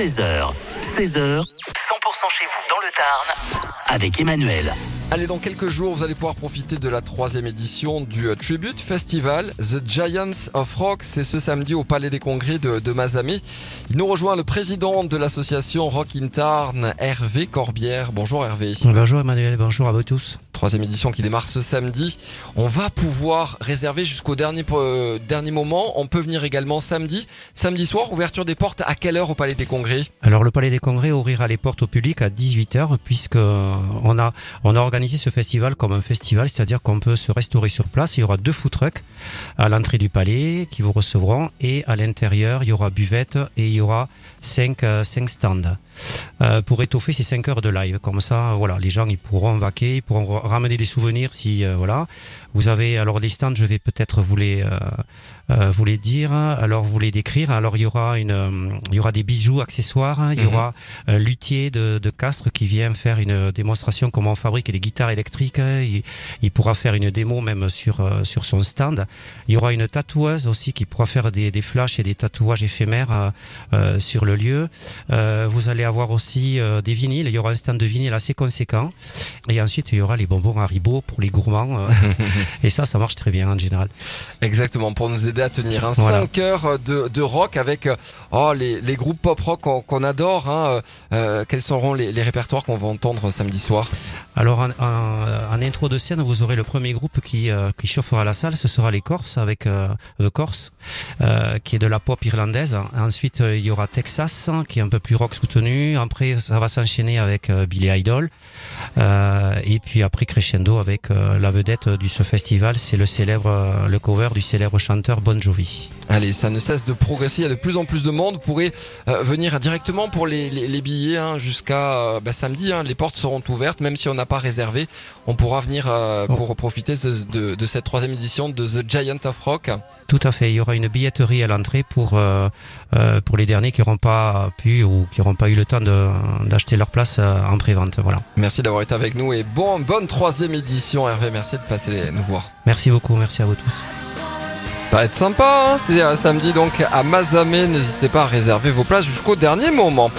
13h, 16h, 100% chez vous dans le Tarn avec Emmanuel. Allez, dans quelques jours, vous allez pouvoir profiter de la troisième édition du euh, Tribute Festival The Giants of Rock. C'est ce samedi au Palais des Congrès de, de Mazamé. Il nous rejoint le président de l'association Rock in Tarn, Hervé Corbière. Bonjour Hervé. Bonjour Emmanuel, bonjour à vous tous. Troisième édition qui démarre ce samedi. On va pouvoir réserver jusqu'au dernier, euh, dernier moment. On peut venir également samedi. Samedi soir, ouverture des portes à quelle heure au Palais des Congrès? Alors le Palais des Congrès ouvrira les portes au public à 18h puisque on a, on a organisé ce festival comme un festival, c'est-à-dire qu'on peut se restaurer sur place. Il y aura deux food trucks à l'entrée du palais qui vous recevront et à l'intérieur il y aura buvette et il y aura cinq, euh, cinq stands euh, pour étoffer ces 5 heures de live. Comme ça, voilà, les gens ils pourront vaquer, ils pourront ramener des souvenirs si euh, voilà. Vous avez alors des stands, je vais peut-être vous les euh, euh, vous les dire, alors vous les décrire. Alors il y aura une il y aura des bijoux accessoires, il y Mhm. aura un luthier de, de Castres qui vient faire une démonstration comment on fabrique les guitares électriques. Il, il pourra faire une démo même sur sur son stand. Il y aura une tatoueuse aussi qui pourra faire des, des flashs et des tatouages éphémères sur le lieu. Vous allez avoir aussi des vinyles. Il y aura un stand de vinyle assez conséquent. Et ensuite, il y aura les bonbons Haribo pour les gourmands. euh, et ça, ça marche très bien en général. Exactement, pour nous aider à tenir. Hein. Voilà. 5 heures de, de rock avec euh, oh, les, les groupes pop rock qu'on adore. Hein. Euh, quels seront les, les répertoires qu'on va entendre samedi soir? Alors, en, en- en intro de scène, vous aurez le premier groupe qui, euh, qui chauffera la salle. Ce sera les Corses avec euh, The Corse, qui est de la pop irlandaise. Ensuite, il y aura Texas, hein, qui est un peu plus rock soutenu. Après, ça va s'enchaîner avec Billy Idol. Et puis après, crescendo avec euh, la vedette du ce festival. C'est le célèbre, euh, le cover du célèbre chanteur Bon Jovi. Allez, ça ne cesse de progresser. Il y a de plus en plus de monde. Vous pourrez euh, venir directement pour les, les, les billets hein, jusqu'à bah, samedi. Hein. Les portes seront ouvertes, même si on n'a pas réservé. On pourra venir Oh. pour profiter de, de, de cette troisième édition de The Giant of Rock. Tout à fait. Il y aura une billetterie à l'entrée pour pour les derniers qui n'auront pas pu ou qui n'auront pas eu le temps d'acheter leur place en pré-vente. Voilà. Merci d'avoir été avec nous et bon, bonne troisième édition, Hervé. Merci de passer nous voir. Merci beaucoup. Merci à vous tous. Ça va être sympa, hein c'est euh, samedi donc à Mazamé. N'hésitez pas à réserver vos places jusqu'au dernier moment.